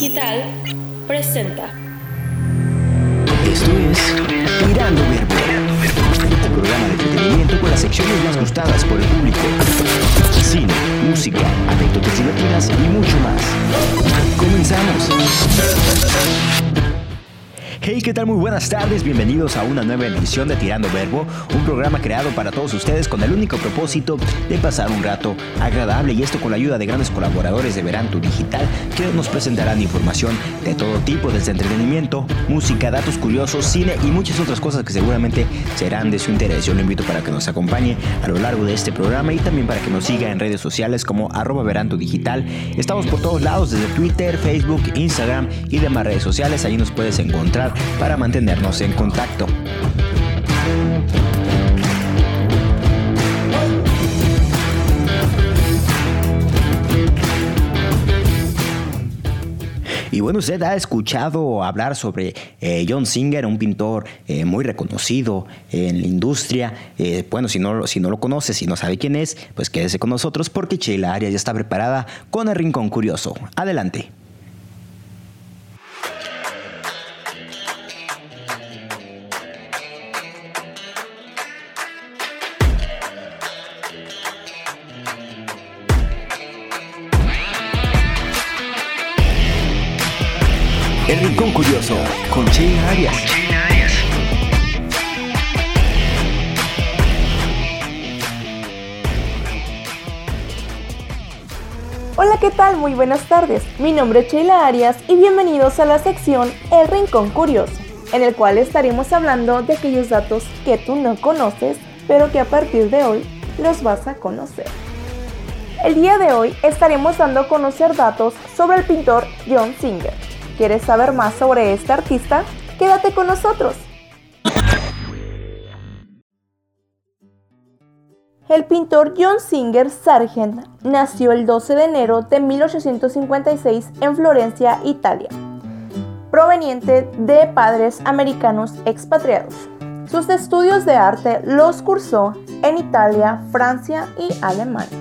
Digital presenta. Esto es Tirando Verbo, un programa de entretenimiento con las secciones más gustadas por el público. Cine, música, anécdotas divertidas y mucho más. Comenzamos. Hey, ¿qué tal? Muy buenas tardes, bienvenidos a una nueva edición de Tirando Verbo, un programa creado para todos ustedes con el único propósito de pasar un rato agradable y esto con la ayuda de grandes colaboradores de Veranto Digital que nos presentarán información de todo tipo, desde entretenimiento, música, datos curiosos, cine y muchas otras cosas que seguramente serán de su interés. Yo lo invito para que nos acompañe a lo largo de este programa y también para que nos siga en redes sociales como arroba Digital. Estamos por todos lados, desde Twitter, Facebook, Instagram y demás redes sociales, ahí nos puedes encontrar para mantenernos en contacto. Y bueno, usted ha escuchado hablar sobre eh, John Singer, un pintor eh, muy reconocido en la industria. Eh, bueno, si no, si no lo conoce, si no sabe quién es, pues quédese con nosotros porque Sheila Arias ya está preparada con el Rincón Curioso. Adelante. El Rincón Curioso con Sheila Arias. Hola, ¿qué tal? Muy buenas tardes. Mi nombre es Sheila Arias y bienvenidos a la sección El Rincón Curioso, en el cual estaremos hablando de aquellos datos que tú no conoces, pero que a partir de hoy los vas a conocer. El día de hoy estaremos dando a conocer datos sobre el pintor John Singer. ¿Quieres saber más sobre este artista? Quédate con nosotros. El pintor John Singer Sargent nació el 12 de enero de 1856 en Florencia, Italia, proveniente de padres americanos expatriados. Sus estudios de arte los cursó en Italia, Francia y Alemania.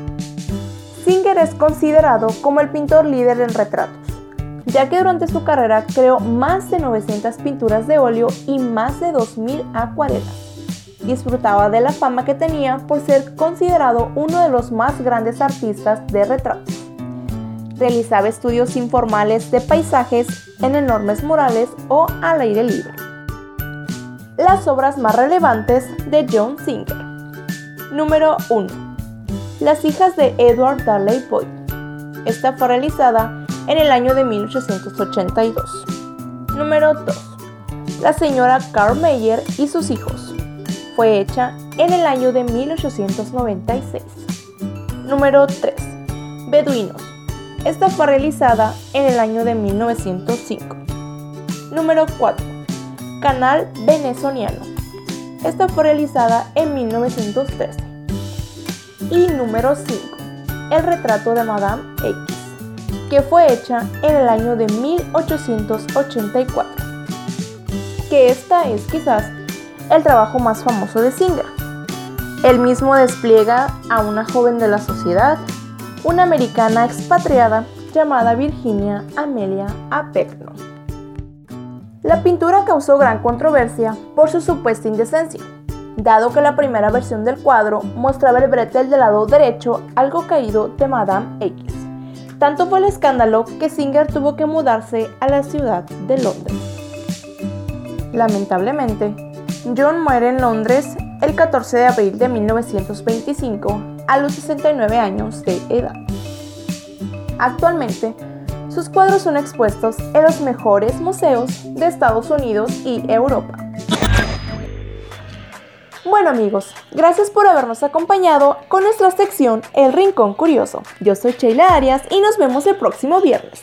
Singer es considerado como el pintor líder en retratos ya que durante su carrera creó más de 900 pinturas de óleo y más de 2.000 acuarelas. Disfrutaba de la fama que tenía por ser considerado uno de los más grandes artistas de retratos. Realizaba estudios informales de paisajes en enormes murales o al aire libre. Las obras más relevantes de John Singer. Número 1. Las hijas de Edward Darley Boyd. Esta fue realizada en el año de 1882. Número 2. La señora Carl Meyer y sus hijos. Fue hecha en el año de 1896. Número 3. Beduinos. Esta fue realizada en el año de 1905. Número 4. Canal Venezoniano. Esta fue realizada en 1913. Y número 5. El retrato de Madame X que fue hecha en el año de 1884, que esta es quizás el trabajo más famoso de Singer. Él mismo despliega a una joven de la sociedad, una americana expatriada llamada Virginia Amelia Apecno. La pintura causó gran controversia por su supuesta indecencia, dado que la primera versión del cuadro mostraba el bretel del lado derecho algo caído de Madame X. Tanto fue el escándalo que Singer tuvo que mudarse a la ciudad de Londres. Lamentablemente, John muere en Londres el 14 de abril de 1925 a los 69 años de edad. Actualmente, sus cuadros son expuestos en los mejores museos de Estados Unidos y Europa. Bueno amigos, gracias por habernos acompañado con nuestra sección El Rincón Curioso. Yo soy Sheila Arias y nos vemos el próximo viernes.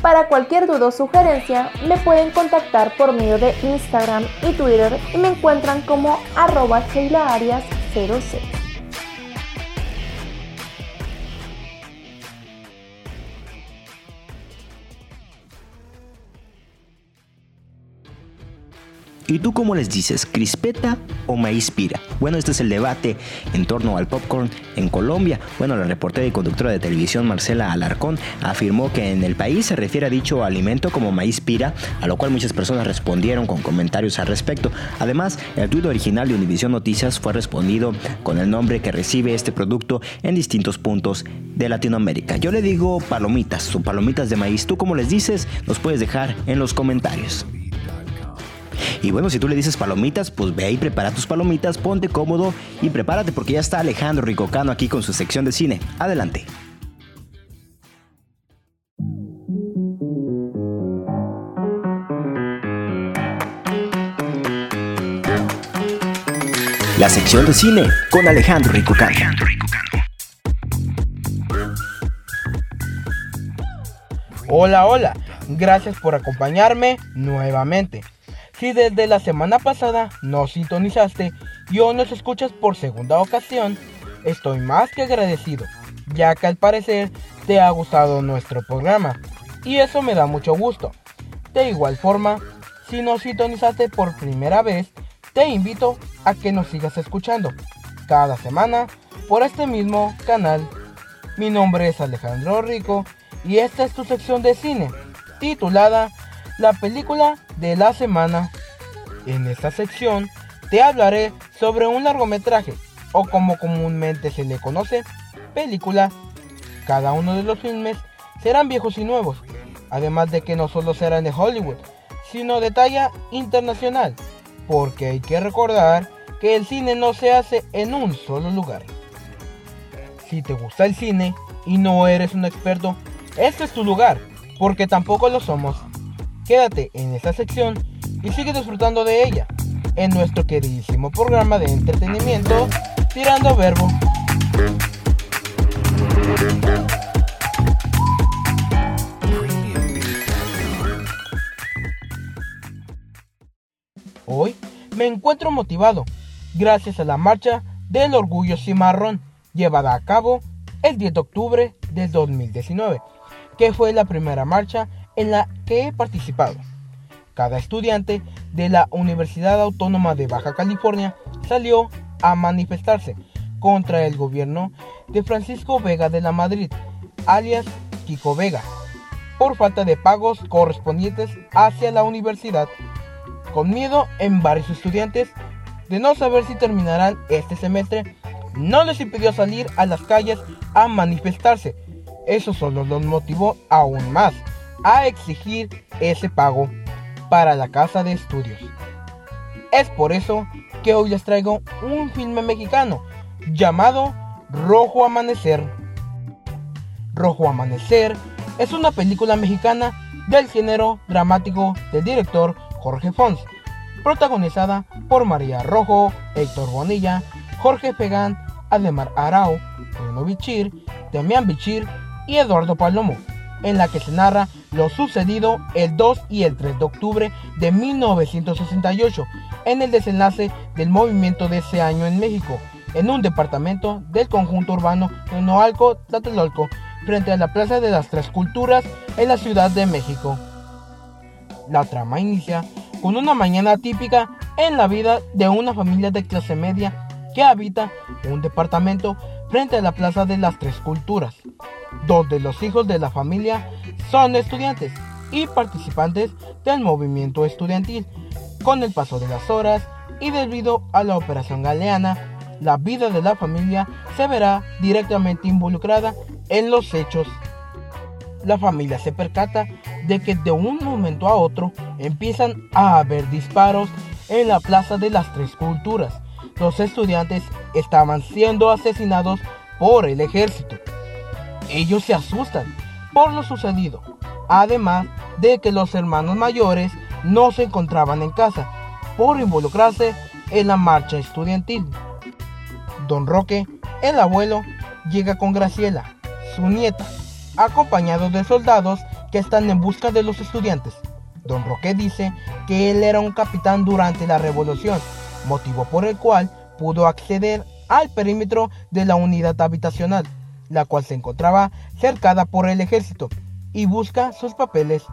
Para cualquier duda o sugerencia, me pueden contactar por medio de Instagram y Twitter y me encuentran como arroba Sheila Arias 06. ¿Y tú cómo les dices? ¿Crispeta o maíz pira? Bueno, este es el debate en torno al popcorn en Colombia. Bueno, la reportera y conductora de televisión Marcela Alarcón afirmó que en el país se refiere a dicho alimento como maíz pira, a lo cual muchas personas respondieron con comentarios al respecto. Además, el tuit original de Univision Noticias fue respondido con el nombre que recibe este producto en distintos puntos de Latinoamérica. Yo le digo palomitas o palomitas de maíz. ¿Tú cómo les dices? Nos puedes dejar en los comentarios. Y bueno, si tú le dices palomitas, pues ve y prepara tus palomitas, ponte cómodo y prepárate porque ya está Alejandro Ricocano aquí con su sección de cine. Adelante. La sección de cine con Alejandro Ricocano. Hola, hola, gracias por acompañarme nuevamente. Si desde la semana pasada no sintonizaste y hoy nos escuchas por segunda ocasión, estoy más que agradecido, ya que al parecer te ha gustado nuestro programa, y eso me da mucho gusto. De igual forma, si no sintonizaste por primera vez, te invito a que nos sigas escuchando cada semana por este mismo canal. Mi nombre es Alejandro Rico y esta es tu sección de cine, titulada la película de la semana. En esta sección te hablaré sobre un largometraje, o como comúnmente se le conoce, película. Cada uno de los filmes serán viejos y nuevos, además de que no solo serán de Hollywood, sino de talla internacional, porque hay que recordar que el cine no se hace en un solo lugar. Si te gusta el cine y no eres un experto, este es tu lugar, porque tampoco lo somos. Quédate en esta sección y sigue disfrutando de ella en nuestro queridísimo programa de entretenimiento Tirando Verbo. Hoy me encuentro motivado gracias a la marcha del orgullo cimarrón llevada a cabo el 10 de octubre del 2019, que fue la primera marcha en la que he participado. Cada estudiante de la Universidad Autónoma de Baja California salió a manifestarse contra el gobierno de Francisco Vega de la Madrid, alias Kiko Vega, por falta de pagos correspondientes hacia la universidad, con miedo en varios estudiantes de no saber si terminarán este semestre, no les impidió salir a las calles a manifestarse. Eso solo los motivó aún más a exigir ese pago para la casa de estudios. Es por eso que hoy les traigo un filme mexicano llamado Rojo Amanecer. Rojo Amanecer es una película mexicana del género dramático del director Jorge Fons, protagonizada por María Rojo, Héctor Bonilla, Jorge Pegán, Ademar Arau, Bruno Bichir, Demián Bichir y Eduardo Palomo en la que se narra lo sucedido el 2 y el 3 de octubre de 1968 en el desenlace del movimiento de ese año en México, en un departamento del conjunto urbano de Noalco, Tlatelolco, frente a la Plaza de las Tres Culturas en la Ciudad de México. La trama inicia con una mañana típica en la vida de una familia de clase media que habita un departamento frente a la Plaza de las Tres Culturas donde los hijos de la familia son estudiantes y participantes del movimiento estudiantil. Con el paso de las horas y debido a la operación galeana, la vida de la familia se verá directamente involucrada en los hechos. La familia se percata de que de un momento a otro empiezan a haber disparos en la Plaza de las Tres Culturas. Los estudiantes estaban siendo asesinados por el ejército. Ellos se asustan por lo sucedido, además de que los hermanos mayores no se encontraban en casa por involucrarse en la marcha estudiantil. Don Roque, el abuelo, llega con Graciela, su nieta, acompañado de soldados que están en busca de los estudiantes. Don Roque dice que él era un capitán durante la revolución, motivo por el cual pudo acceder al perímetro de la unidad habitacional la cual se encontraba cercada por el ejército, y busca sus papeles.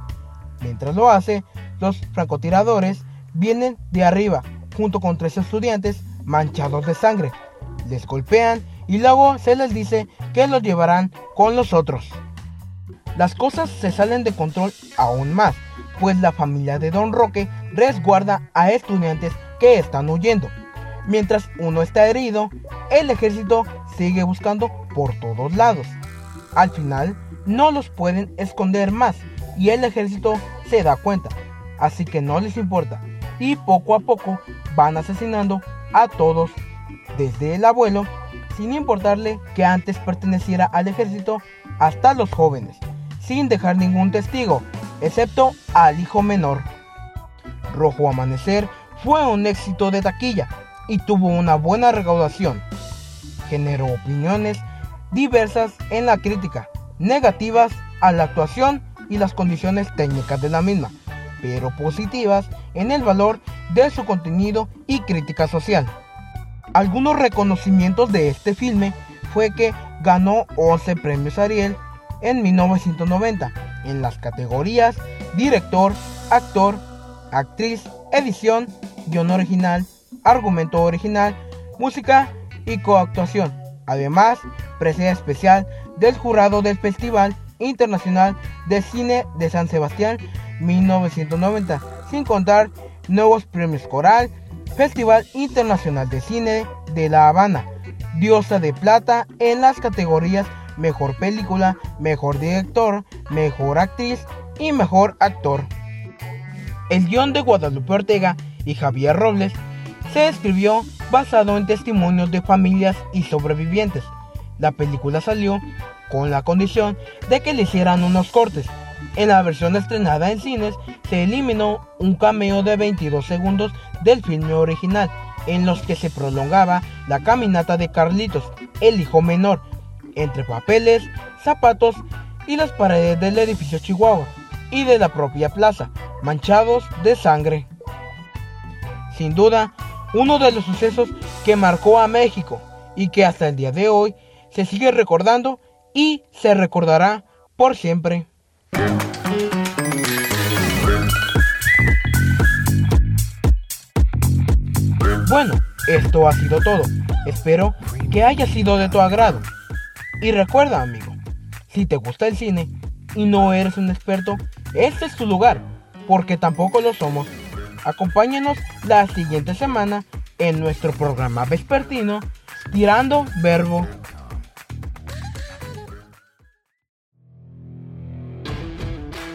Mientras lo hace, los francotiradores vienen de arriba, junto con tres estudiantes manchados de sangre. Les golpean y luego se les dice que los llevarán con los otros. Las cosas se salen de control aún más, pues la familia de Don Roque resguarda a estudiantes que están huyendo. Mientras uno está herido, el ejército sigue buscando por todos lados. Al final, no los pueden esconder más y el ejército se da cuenta, así que no les importa y poco a poco van asesinando a todos, desde el abuelo, sin importarle que antes perteneciera al ejército, hasta los jóvenes, sin dejar ningún testigo, excepto al hijo menor. Rojo Amanecer fue un éxito de taquilla y tuvo una buena recaudación. Generó opiniones diversas en la crítica, negativas a la actuación y las condiciones técnicas de la misma, pero positivas en el valor de su contenido y crítica social. Algunos reconocimientos de este filme fue que ganó 11 premios Ariel en 1990 en las categorías director, actor, actriz, edición, guion original, argumento original, música y coactuación. Además, presencia especial del jurado del Festival Internacional de Cine de San Sebastián 1990, sin contar nuevos premios Coral, Festival Internacional de Cine de La Habana, Diosa de Plata en las categorías Mejor Película, Mejor Director, Mejor Actriz y Mejor Actor. El guion de Guadalupe Ortega y Javier Robles se escribió basado en testimonios de familias y sobrevivientes. La película salió con la condición de que le hicieran unos cortes. En la versión estrenada en cines se eliminó un cameo de 22 segundos del filme original, en los que se prolongaba la caminata de Carlitos, el hijo menor, entre papeles, zapatos y las paredes del edificio Chihuahua y de la propia plaza, manchados de sangre. Sin duda, uno de los sucesos que marcó a México y que hasta el día de hoy se sigue recordando y se recordará por siempre. Bueno, esto ha sido todo. Espero que haya sido de tu agrado. Y recuerda, amigo, si te gusta el cine y no eres un experto, este es tu lugar, porque tampoco lo somos. Acompáñanos la siguiente semana en nuestro programa vespertino Tirando Verbo.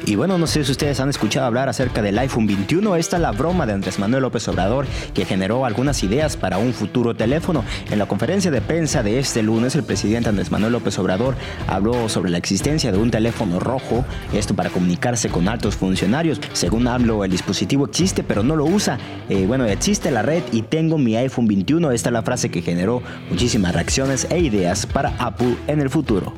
Y bueno, no sé si ustedes han escuchado hablar acerca del iPhone 21. Esta es la broma de Andrés Manuel López Obrador que generó algunas ideas para un futuro teléfono. En la conferencia de prensa de este lunes, el presidente Andrés Manuel López Obrador habló sobre la existencia de un teléfono rojo, esto para comunicarse con altos funcionarios. Según hablo, el dispositivo existe, pero no lo usa. Eh, bueno, existe la red y tengo mi iPhone 21. Esta es la frase que generó muchísimas reacciones e ideas para Apple en el futuro.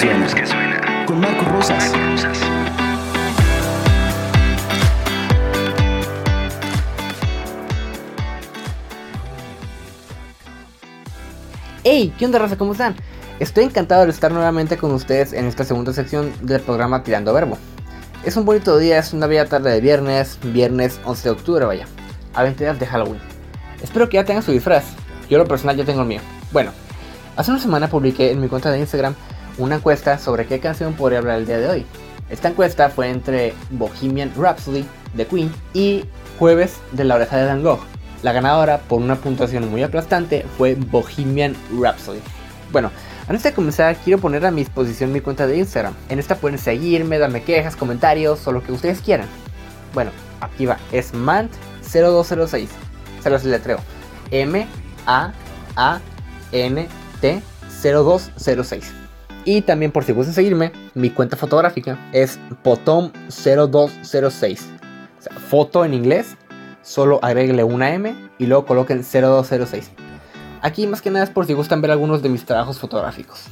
Que suena. Con Marco Rosas. Hey, ¿qué onda raza? ¿Cómo están? Estoy encantado de estar nuevamente con ustedes en esta segunda sección del programa Tirando Verbo. Es un bonito día, es una bella tarde de viernes, viernes 11 de octubre, vaya, a 20 días de Halloween. Espero que ya tengan su disfraz. Yo lo personal ya tengo el mío. Bueno, hace una semana publiqué en mi cuenta de Instagram una encuesta sobre qué canción podría hablar el día de hoy. Esta encuesta fue entre Bohemian Rhapsody de Queen y Jueves de la oreja de Van Gogh. La ganadora, por una puntuación muy aplastante, fue Bohemian Rhapsody. Bueno, antes de comenzar, quiero poner a mi disposición mi cuenta de Instagram. En esta pueden seguirme, darme quejas, comentarios o lo que ustedes quieran. Bueno, aquí va, es MANT0206. Se los letreo. M-A-A-N-T 0206. Y también por si gustan seguirme, mi cuenta fotográfica es potom0206. O sea, foto en inglés, solo agréguele una M y luego coloquen 0206. Aquí más que nada es por si gustan ver algunos de mis trabajos fotográficos.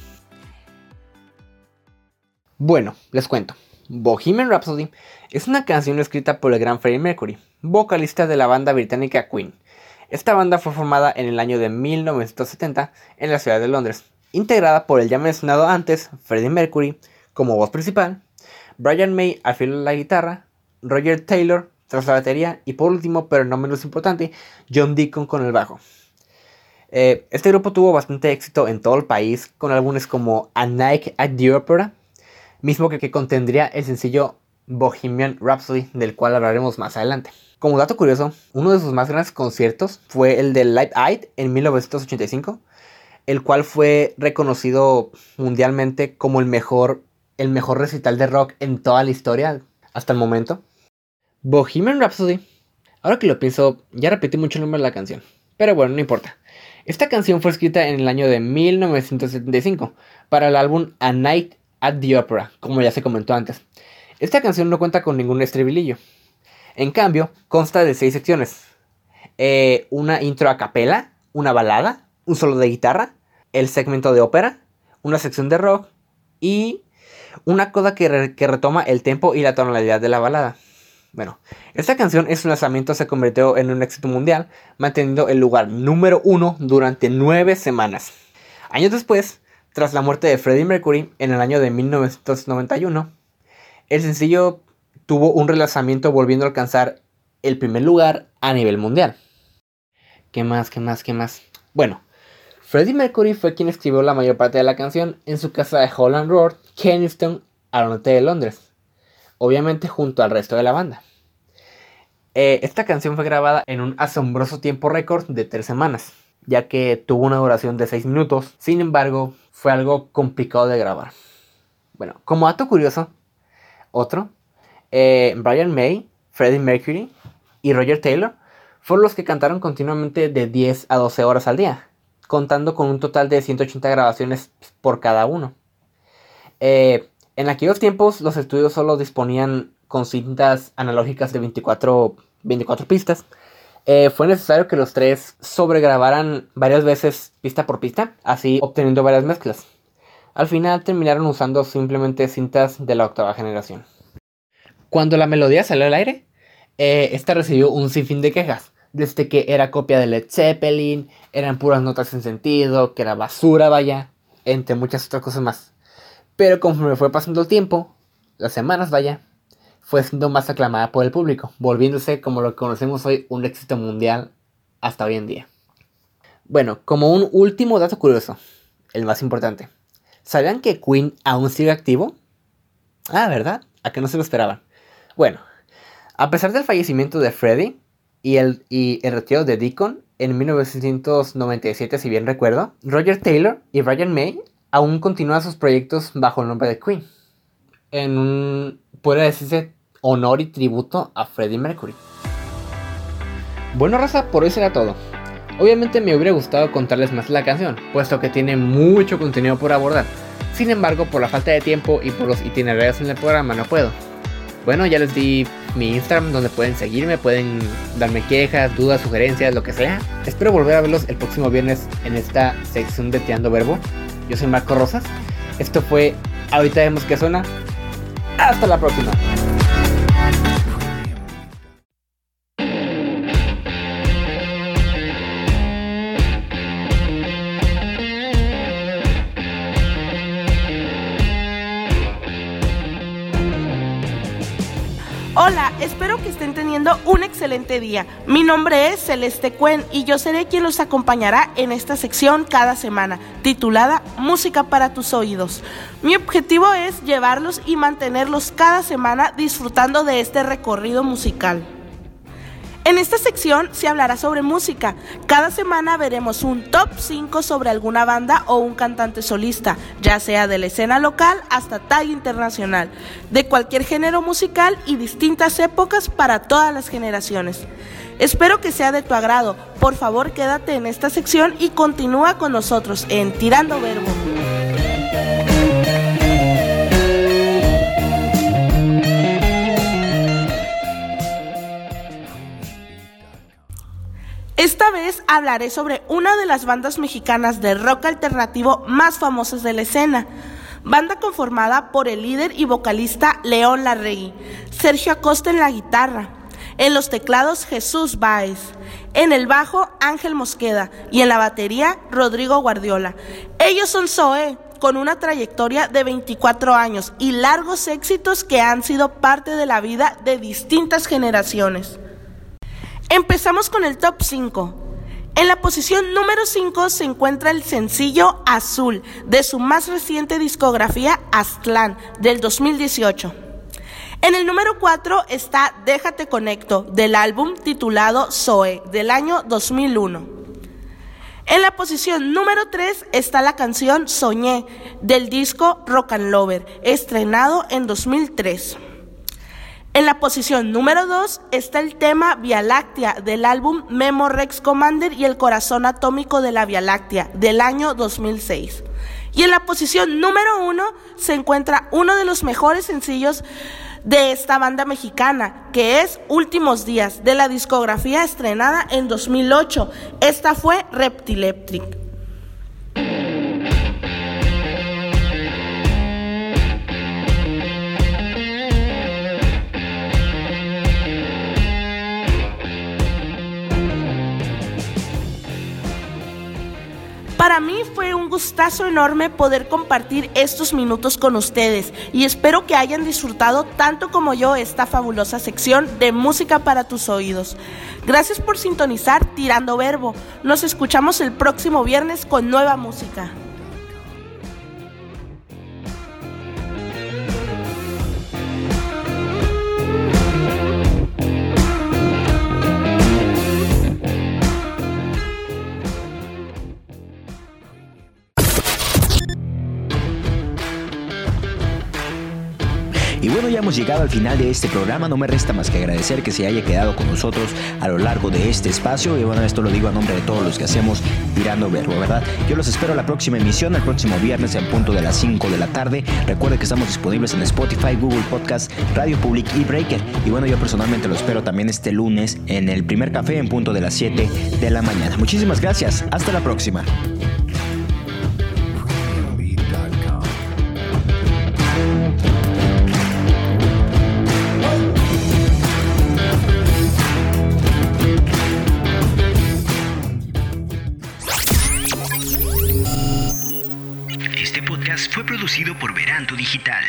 Bueno, les cuento. Bohemian Rhapsody es una canción escrita por el gran Freddie Mercury, vocalista de la banda británica Queen. Esta banda fue formada en el año de 1970 en la ciudad de Londres integrada por el ya mencionado antes Freddie Mercury como voz principal, Brian May al filo de la guitarra, Roger Taylor tras la batería y por último, pero no menos importante, John Deacon con el bajo. Eh, este grupo tuvo bastante éxito en todo el país con álbumes como A Night at the Opera, mismo que, contendría el sencillo Bohemian Rhapsody, del cual hablaremos más adelante. Como dato curioso, uno de sus más grandes conciertos fue el de Live Aid en 1985, el cual fue reconocido mundialmente como el mejor, el mejor recital de rock en toda la historia hasta el momento. Bohemian Rhapsody. Ahora que lo pienso, ya repetí mucho el nombre de la canción. Pero bueno, no importa. Esta canción fue escrita en el año de 1975 para el álbum A Night at the Opera, como ya se comentó antes. Esta canción no cuenta con ningún estribilillo. En cambio, consta de seis secciones. Eh, una intro a capela, una balada, un solo de guitarra, el segmento de ópera, una sección de rock y una coda que, retoma el tempo y la tonalidad de la balada. Bueno, esta canción en su lanzamiento se convirtió en un éxito mundial, manteniendo el lugar número uno durante nueve semanas. Años después, tras la muerte de Freddie Mercury en el año de 1991, el sencillo tuvo un relanzamiento volviendo a alcanzar el primer lugar a nivel mundial. ¿Qué más? ¿Qué más? ¿Qué más? Bueno, Freddie Mercury fue quien escribió la mayor parte de la canción en su casa de Holland Road, Kensington, al norte de Londres obviamente junto al resto de la banda. Eh, esta canción fue grabada en un asombroso tiempo récord de tres semanas, ya que tuvo una duración de 6 minutos, sin embargo fue algo complicado de grabar. Bueno, como dato curioso, otro, eh, Brian May, Freddie Mercury y Roger Taylor fueron los que cantaron continuamente de 10 a 12 horas al día, contando con un total de 180 grabaciones por cada uno. Eh, en aquellos tiempos los estudios solo disponían con cintas analógicas de 24, 24 pistas. Eh, fue necesario que los tres sobregrabaran varias veces pista por pista, así obteniendo varias mezclas. Al final terminaron usando simplemente cintas de la octava generación. Cuando la melodía salió al aire, eh, esta recibió un sinfín de quejas, desde que era copia de Led Zeppelin, eran puras notas sin sentido, que era basura, vaya, entre muchas otras cosas más. Pero conforme fue pasando el tiempo, las semanas vaya, fue siendo más aclamada por el público, volviéndose como lo que conocemos hoy un éxito mundial hasta hoy en día. Bueno, como un último dato curioso, el más importante. ¿Sabían que Queen aún sigue activo? Ah, ¿verdad? A que no se lo esperaban. Bueno, a pesar del fallecimiento de Freddie y el, retiro de Deacon en 1997, si bien recuerdo, Roger Taylor y Brian May aún continúa sus proyectos bajo el nombre de Queen. En un, puede decirse, honor y tributo a Freddie Mercury. Bueno, raza, por hoy será todo. Obviamente me hubiera gustado contarles más la canción, puesto que tiene mucho contenido por abordar. Sin embargo, por la falta de tiempo y por los itinerarios en el programa no puedo. Bueno, ya les di mi Instagram donde pueden seguirme, pueden darme quejas, dudas, sugerencias, lo que sea. Espero volver a verlos el próximo viernes en esta sección de Teando Verbo. Yo soy Marco Rosas. Esto fue Ahorita vemos que suena. Hasta la próxima. Un excelente día. Mi nombre es Celeste Cuen y yo seré quien los acompañará en esta sección cada semana, titulada Música para tus oídos. Mi objetivo es llevarlos y mantenerlos cada semana disfrutando de este recorrido musical. En esta sección se hablará sobre música. Cada semana veremos un top 5 sobre alguna banda o un cantante solista, ya sea de la escena local hasta talla internacional, de cualquier género musical y distintas épocas para todas las generaciones. Espero que sea de tu agrado. Por favor, quédate en esta sección y continúa con nosotros en Tirando Verbo. Esta vez hablaré sobre una de las bandas mexicanas de rock alternativo más famosas de la escena. Banda conformada por el líder y vocalista León Larregui, Sergio Acosta en la guitarra, En los teclados Jesús Báez. En el bajo Ángel Mosqueda. Y en la batería Rodrigo Guardiola. Ellos son Zoe con una trayectoria de 24 años y largos éxitos que han sido parte de la vida de distintas generaciones. Empezamos con el top 5. En la posición número 5 se encuentra el sencillo Azul de su más reciente discografía Aztlán del 2018. En el número 4 está Déjate Conecto del álbum titulado Zoe del año 2001. En la posición número 3 está la canción Soñé del disco Rock and Lover, estrenado en 2003. En la posición número 2 está el tema Vía Láctea del álbum Memo Rex Commander y el corazón atómico de la Vía Láctea del año 2006. Y en la posición número 1 se encuentra uno de los mejores sencillos de esta banda mexicana, que es Últimos Días, de la discografía estrenada en 2008. Esta fue Reptileptric. Para mí fue un gustazo enorme poder compartir estos minutos con ustedes y espero que hayan disfrutado tanto como yo esta fabulosa sección de música para tus oídos. Gracias por sintonizar Tirando Verbo. Nos escuchamos el próximo viernes con nueva música. Hemos llegado al final de este programa. No me resta más que agradecer que se haya quedado con nosotros a lo largo de este espacio. Y bueno, esto lo digo a nombre de todos los que hacemos Tirando Verbo, ¿verdad? Yo los espero la próxima emisión, el próximo viernes en punto de las 5 de la tarde. Recuerde que estamos disponibles en Spotify, Google Podcast, Radio Public y Breaker. Y bueno, yo personalmente lo espero también este lunes en el primer café en punto de las 7 de la mañana. Muchísimas gracias. Hasta la próxima. Producido por Veranto Digital.